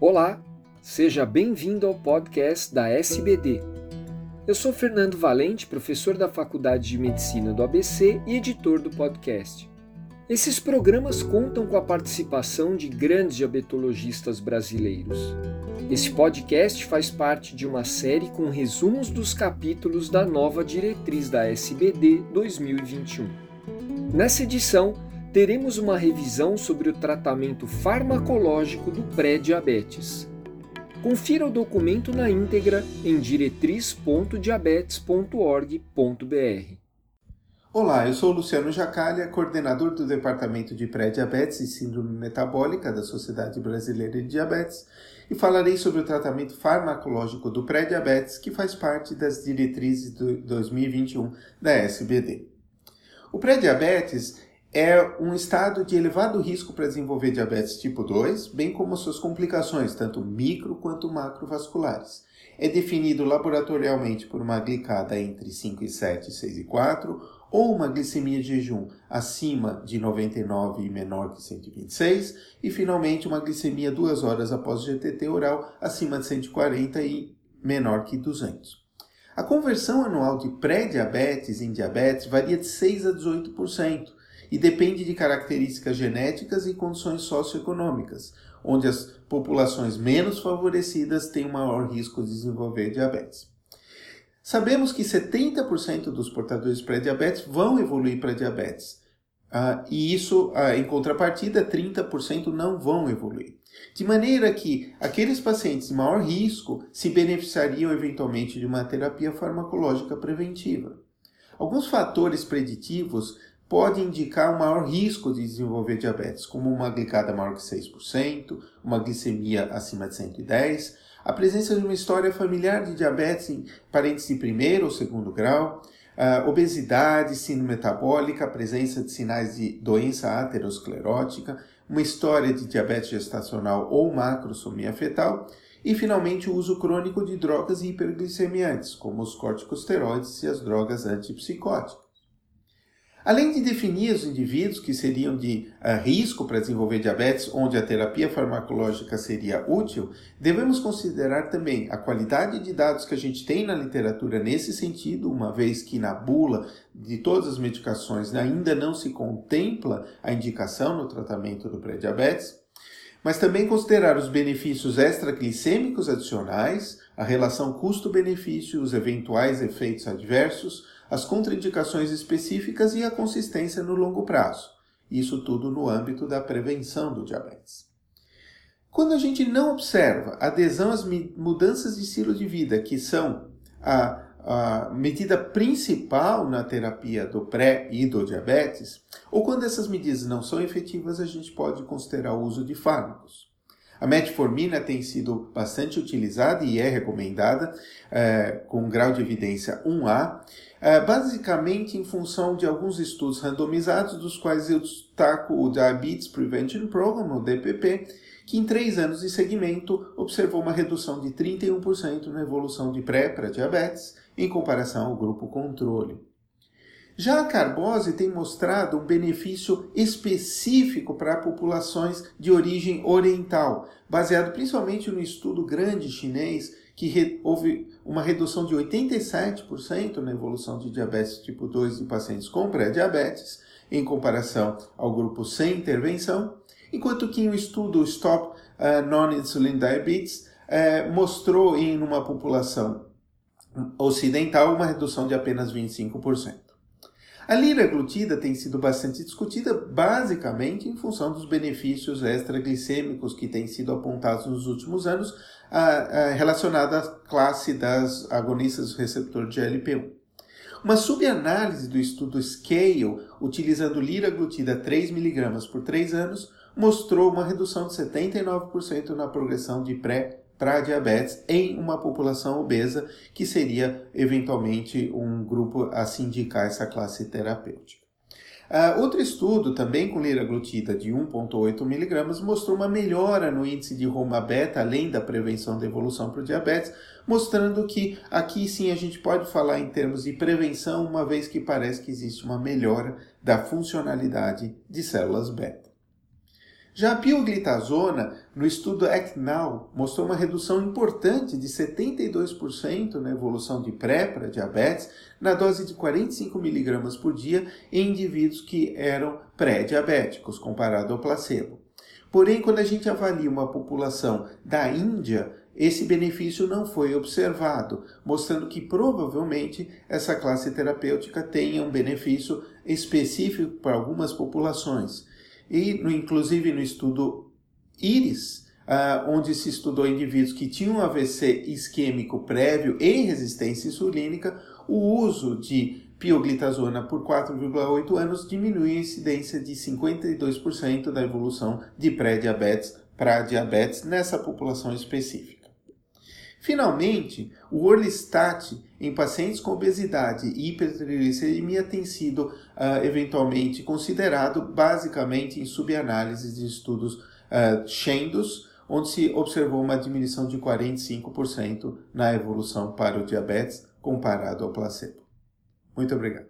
Olá, seja bem-vindo ao podcast da SBD. Eu sou Fernando Valente, professor da Faculdade de Medicina do ABC e editor do podcast. Esses programas contam com a participação de grandes diabetologistas brasileiros. Esse podcast faz parte de uma série com resumos dos capítulos da nova diretriz da SBD 2021. Nessa edição, teremos uma revisão sobre o tratamento farmacológico do pré-diabetes. Confira o documento na íntegra em diretriz.diabetes.org.br. Olá, eu sou Luciano Jacalha, coordenador do Departamento de Pré-Diabetes e Síndrome Metabólica da Sociedade Brasileira de Diabetes e falarei sobre o tratamento farmacológico do pré-diabetes, que faz parte das diretrizes de 2021 da SBD. O pré-diabetes é um estado de elevado risco para desenvolver diabetes tipo 2, bem como suas complicações, tanto micro quanto macrovasculares. É definido laboratorialmente por uma glicada entre 5 e 7, 6 e 4, ou uma glicemia de jejum acima de 99 e menor que 126, e finalmente uma glicemia duas horas após o GTT oral acima de 140 e menor que 200. A conversão anual de pré-diabetes em diabetes varia de 6 a 18% e depende de características genéticas e condições socioeconômicas, onde as populações menos favorecidas têm maior risco de desenvolver diabetes. Sabemos que 70% dos portadores pré-diabetes vão evoluir para diabetes. Uh, e isso, uh, em contrapartida, 30% não vão evoluir. De maneira que aqueles pacientes de maior risco se beneficiariam eventualmente de uma terapia farmacológica preventiva. Alguns fatores preditivos podem indicar um maior risco de desenvolver diabetes, como uma glicada maior que 6%, uma glicemia acima de 110, a presença de uma história familiar de diabetes em parentes de primeiro ou segundo grau, obesidade, síndrome metabólica, presença de sinais de doença aterosclerótica, uma história de diabetes gestacional ou macrosomia fetal e, finalmente, o uso crônico de drogas hiperglicemiantes, como os corticosteroides e as drogas antipsicóticas. Além de definir os indivíduos que seriam de uh, risco para desenvolver diabetes, onde a terapia farmacológica seria útil, devemos considerar também a qualidade de dados que a gente tem na literatura nesse sentido, uma vez que na bula de todas as medicações ainda não se contempla a indicação no tratamento do pré-diabetes, mas também considerar os benefícios extraglicêmicos adicionais, a relação custo-benefício, os eventuais efeitos adversos, as contraindicações específicas e a consistência no longo prazo. Isso tudo no âmbito da prevenção do diabetes. Quando a gente não observa adesão às mudanças de estilo de vida, que são a, a medida principal na terapia do pré e do diabetes, ou quando essas medidas não são efetivas, a gente pode considerar o uso de fármacos. A metformina tem sido bastante utilizada e é recomendada é, com grau de evidência 1A, é, basicamente em função de alguns estudos randomizados, dos quais eu destaco o Diabetes Prevention Program, o DPP, que em três anos de segmento observou uma redução de 31% na evolução de pré para diabetes em comparação ao grupo controle. Já a carbose tem mostrado um benefício específico para populações de origem oriental, baseado principalmente no estudo grande chinês que houve uma redução de 87% na evolução de diabetes tipo 2 em pacientes com pré-diabetes, em comparação ao grupo sem intervenção, enquanto que um estudo Stop uh, Non-Insulin Diabetes uh, mostrou em uma população ocidental uma redução de apenas 25%. A liraglutida tem sido bastante discutida, basicamente em função dos benefícios extraglicêmicos que têm sido apontados nos últimos anos, relacionada à classe das agonistas do receptor de GLP-1. Uma subanálise do estudo SCALE, utilizando liraglutida 3mg por 3 anos, mostrou uma redução de 79% na progressão de pré para diabetes em uma população obesa, que seria eventualmente um grupo a se indicar essa classe terapêutica. Uh, outro estudo, também com liraglutida de 1,8 mg, mostrou uma melhora no índice de Roma beta, além da prevenção da evolução para o diabetes, mostrando que aqui sim a gente pode falar em termos de prevenção, uma vez que parece que existe uma melhora da funcionalidade de células beta. Já a pioglitazona, no estudo ACT-NOW, mostrou uma redução importante de 72% na evolução de pré para diabetes na dose de 45 mg por dia em indivíduos que eram pré-diabéticos, comparado ao placebo. Porém, quando a gente avalia uma população da Índia, esse benefício não foi observado, mostrando que provavelmente essa classe terapêutica tenha um benefício específico para algumas populações. E, no, inclusive, no estudo IRIS, uh, onde se estudou indivíduos que tinham AVC isquêmico prévio e resistência insulínica, o uso de pioglitazona por 4,8 anos diminui a incidência de 52% da evolução de pré-diabetes para diabetes nessa população específica. Finalmente, o Orlistat em pacientes com obesidade e hipertrigliceridemia tem sido uh, eventualmente considerado basicamente em subanálises de estudos uh, Shendos, onde se observou uma diminuição de 45% na evolução para o diabetes comparado ao placebo. Muito obrigado.